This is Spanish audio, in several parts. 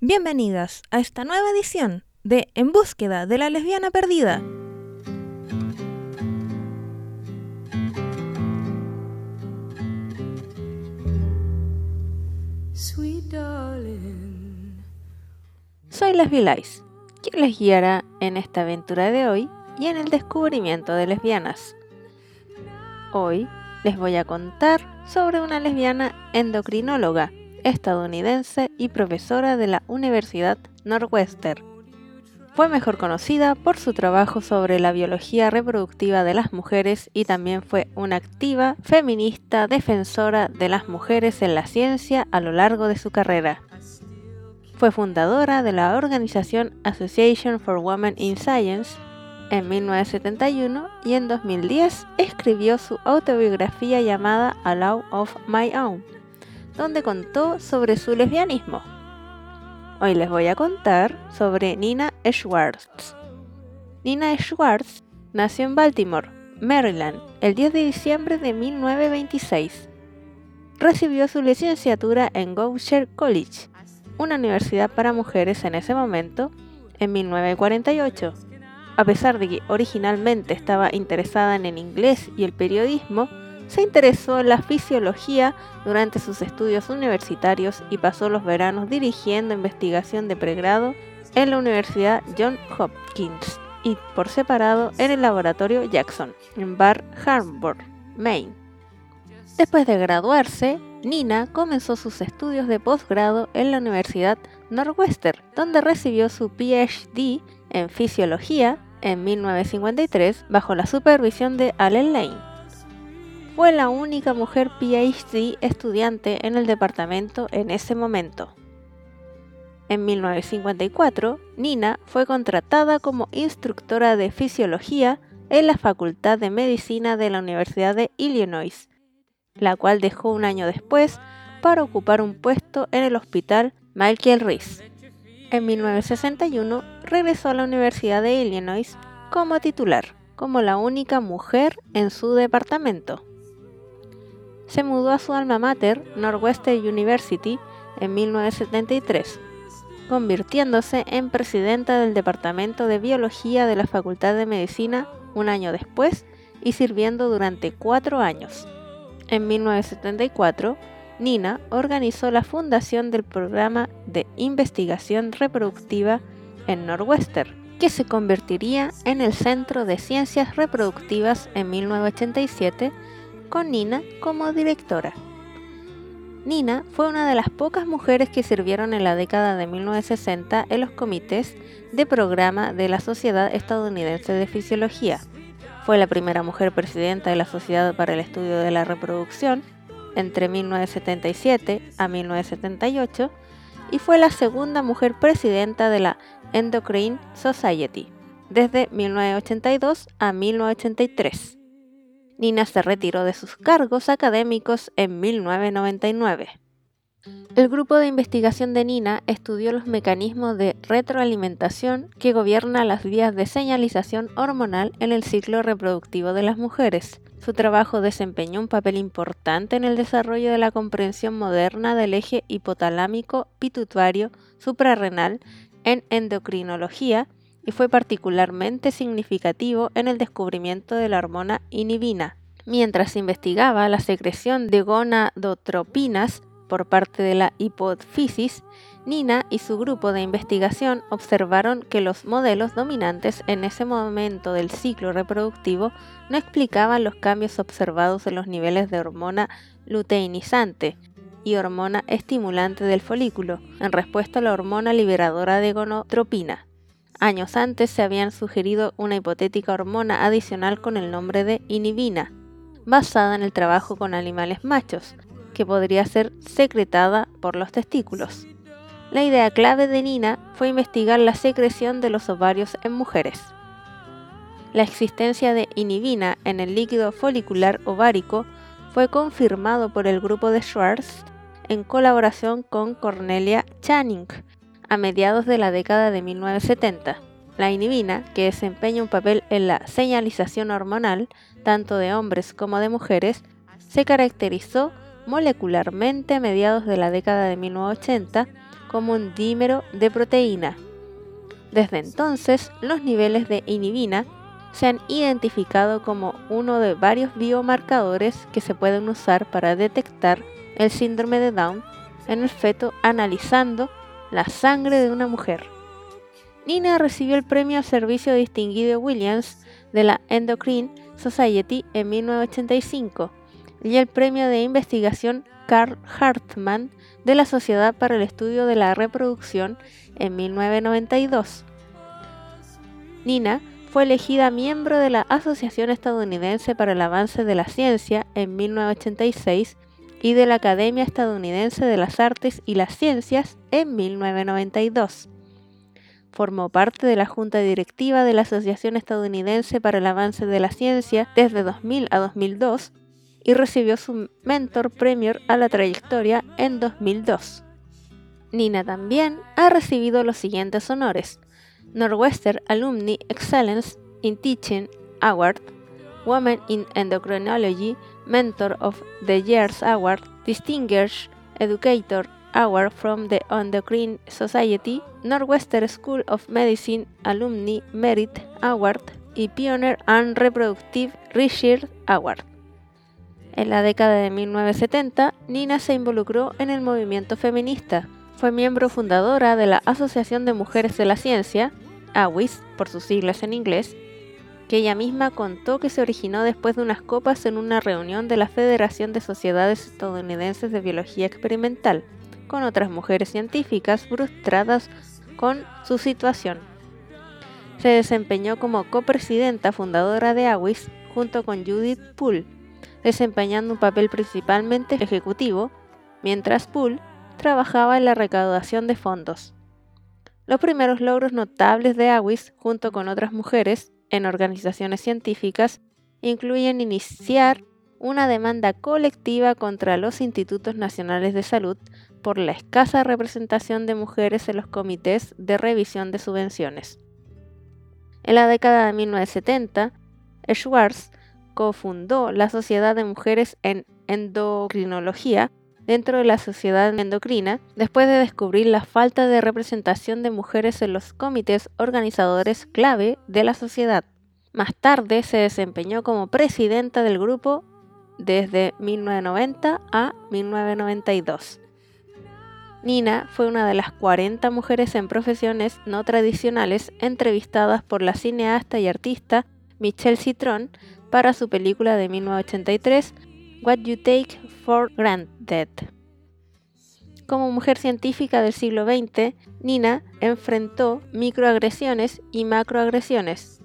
Bienvenidas a esta nueva edición de En búsqueda de la lesbiana perdida. Soy Lesbi Lice, quien les guiará en esta aventura de hoy y en el descubrimiento de lesbianas. Hoy les voy a contar sobre una lesbiana endocrinóloga estadounidense y profesora de la Universidad Northwestern. Fue mejor conocida por su trabajo sobre la biología reproductiva de las mujeres y también fue una activa feminista defensora de las mujeres en la ciencia a lo largo de su carrera. Fue fundadora de la organización Association for Women in Science en 1971 y en 2010 escribió su autobiografía llamada A Law of My Own, donde contó sobre su lesbianismo. Hoy les voy a contar sobre Nina Schwartz. Nina Schwartz nació en Baltimore, Maryland, el 10 de diciembre de 1926. Recibió su licenciatura en Goucher College, una universidad para mujeres en ese momento, en 1948. A pesar de que originalmente estaba interesada en el inglés y el periodismo, se interesó en la fisiología durante sus estudios universitarios y pasó los veranos dirigiendo investigación de pregrado en la Universidad John Hopkins y por separado en el laboratorio Jackson, en Bar Harbor, Maine. Después de graduarse, Nina comenzó sus estudios de posgrado en la Universidad Northwestern, donde recibió su PhD en fisiología en 1953 bajo la supervisión de Allen Lane fue la única mujer PhD estudiante en el departamento en ese momento. En 1954, Nina fue contratada como instructora de fisiología en la Facultad de Medicina de la Universidad de Illinois, la cual dejó un año después para ocupar un puesto en el Hospital Michael Reese. En 1961 regresó a la Universidad de Illinois como titular, como la única mujer en su departamento se mudó a su alma mater, Northwestern University, en 1973, convirtiéndose en presidenta del Departamento de Biología de la Facultad de Medicina un año después y sirviendo durante cuatro años. En 1974, Nina organizó la fundación del programa de investigación reproductiva en Northwestern, que se convertiría en el Centro de Ciencias Reproductivas en 1987 con Nina como directora. Nina fue una de las pocas mujeres que sirvieron en la década de 1960 en los comités de programa de la Sociedad Estadounidense de Fisiología. Fue la primera mujer presidenta de la Sociedad para el Estudio de la Reproducción entre 1977 a 1978 y fue la segunda mujer presidenta de la Endocrine Society desde 1982 a 1983. Nina se retiró de sus cargos académicos en 1999. El grupo de investigación de Nina estudió los mecanismos de retroalimentación que gobierna las vías de señalización hormonal en el ciclo reproductivo de las mujeres. Su trabajo desempeñó un papel importante en el desarrollo de la comprensión moderna del eje hipotalámico pituitario suprarrenal en endocrinología y fue particularmente significativo en el descubrimiento de la hormona inhibina, mientras investigaba la secreción de gonadotropinas por parte de la hipófisis, Nina y su grupo de investigación observaron que los modelos dominantes en ese momento del ciclo reproductivo no explicaban los cambios observados en los niveles de hormona luteinizante y hormona estimulante del folículo en respuesta a la hormona liberadora de gonotropina. Años antes se habían sugerido una hipotética hormona adicional con el nombre de inhibina, basada en el trabajo con animales machos, que podría ser secretada por los testículos. La idea clave de Nina fue investigar la secreción de los ovarios en mujeres. La existencia de inhibina en el líquido folicular ovárico fue confirmado por el grupo de Schwartz en colaboración con Cornelia Channing a mediados de la década de 1970. La inhibina, que desempeña un papel en la señalización hormonal tanto de hombres como de mujeres, se caracterizó molecularmente a mediados de la década de 1980 como un dímero de proteína. Desde entonces, los niveles de inhibina se han identificado como uno de varios biomarcadores que se pueden usar para detectar el síndrome de Down en el feto analizando la sangre de una mujer. Nina recibió el premio al servicio distinguido Williams de la Endocrine Society en 1985 y el premio de investigación Carl Hartmann de la Sociedad para el Estudio de la Reproducción en 1992. Nina fue elegida miembro de la Asociación Estadounidense para el Avance de la Ciencia en 1986 y de la Academia Estadounidense de las Artes y las Ciencias en 1992. Formó parte de la Junta Directiva de la Asociación Estadounidense para el Avance de la Ciencia desde 2000 a 2002 y recibió su Mentor Premier a la trayectoria en 2002. Nina también ha recibido los siguientes honores: Northwestern Alumni Excellence in Teaching Award, Woman in Endocrinology Mentor of the Year's Award, Distinguished Educator Award from the Endocrine Society, Northwestern School of Medicine Alumni Merit Award y Pioneer and Reproductive Research Award. En la década de 1970, Nina se involucró en el movimiento feminista. Fue miembro fundadora de la Asociación de Mujeres de la Ciencia, AWIS por sus siglas en inglés, que ella misma contó que se originó después de unas copas en una reunión de la Federación de Sociedades Estadounidenses de Biología Experimental, con otras mujeres científicas frustradas con su situación. Se desempeñó como copresidenta fundadora de AWIS junto con Judith Poole, desempeñando un papel principalmente ejecutivo, mientras Poole trabajaba en la recaudación de fondos. Los primeros logros notables de AWIS, junto con otras mujeres en organizaciones científicas, incluyen iniciar una demanda colectiva contra los institutos nacionales de salud por la escasa representación de mujeres en los comités de revisión de subvenciones. En la década de 1970, Schwartz cofundó la Sociedad de Mujeres en Endocrinología dentro de la Sociedad Endocrina después de descubrir la falta de representación de mujeres en los comités organizadores clave de la sociedad. Más tarde se desempeñó como presidenta del grupo desde 1990 a 1992. Nina fue una de las 40 mujeres en profesiones no tradicionales entrevistadas por la cineasta y artista Michelle Citron para su película de 1983, What You Take for Granted. Como mujer científica del siglo XX, Nina enfrentó microagresiones y macroagresiones.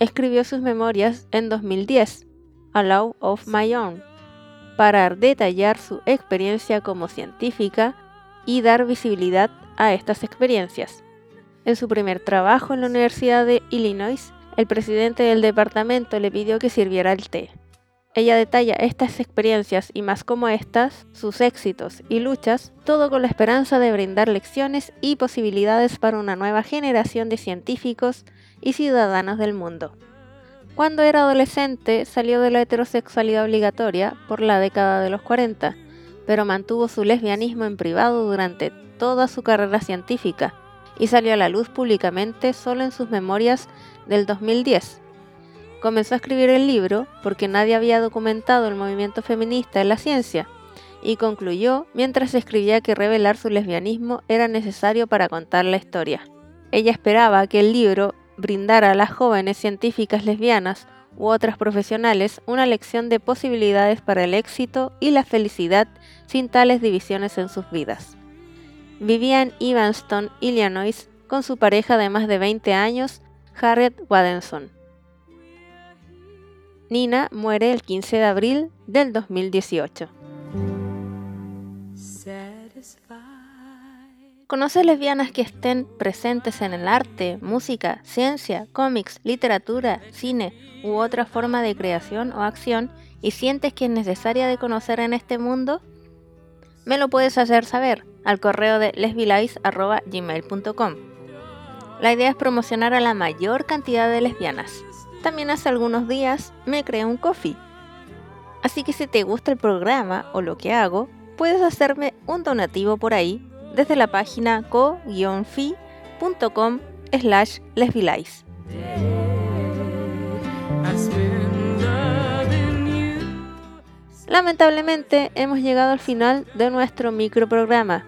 Escribió sus memorias en 2010, A Law of My Own, para detallar su experiencia como científica y dar visibilidad a estas experiencias. En su primer trabajo en la Universidad de Illinois, el presidente del departamento le pidió que sirviera el té. Ella detalla estas experiencias y más como estas, sus éxitos y luchas, todo con la esperanza de brindar lecciones y posibilidades para una nueva generación de científicos y ciudadanos del mundo. Cuando era adolescente salió de la heterosexualidad obligatoria por la década de los 40, pero mantuvo su lesbianismo en privado durante toda su carrera científica y salió a la luz públicamente solo en sus memorias del 2010. Comenzó a escribir el libro porque nadie había documentado el movimiento feminista en la ciencia y concluyó mientras escribía que revelar su lesbianismo era necesario para contar la historia. Ella esperaba que el libro brindara a las jóvenes científicas lesbianas u otras profesionales una lección de posibilidades para el éxito y la felicidad sin tales divisiones en sus vidas. Vivía en Evanston, Illinois, con su pareja de más de 20 años, Harriet Wadenson. Nina muere el 15 de abril del 2018. ¿Conoces lesbianas que estén presentes en el arte, música, ciencia, cómics, literatura, cine u otra forma de creación o acción y sientes que es necesaria de conocer en este mundo? Me lo puedes hacer saber al correo de lesbilais.gmail.com. La idea es promocionar a la mayor cantidad de lesbianas. También hace algunos días me creé un coffee. Así que si te gusta el programa o lo que hago, puedes hacerme un donativo por ahí desde la página co-fi.com slash lesbilais. Lamentablemente hemos llegado al final de nuestro microprograma.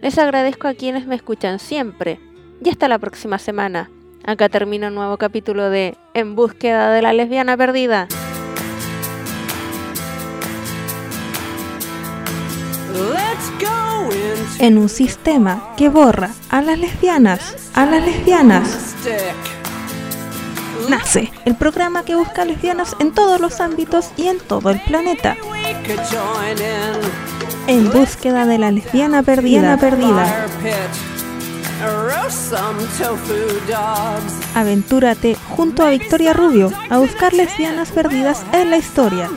Les agradezco a quienes me escuchan siempre y hasta la próxima semana. Acá termina un nuevo capítulo de En búsqueda de la lesbiana perdida. En un sistema que borra a las lesbianas, a las lesbianas. Nace el programa que busca lesbianas en todos los ámbitos y en todo el planeta. En búsqueda de la lesbiana perdida. perdida. Aventúrate junto a Victoria Rubio a buscar lesbianas perdidas en la historia.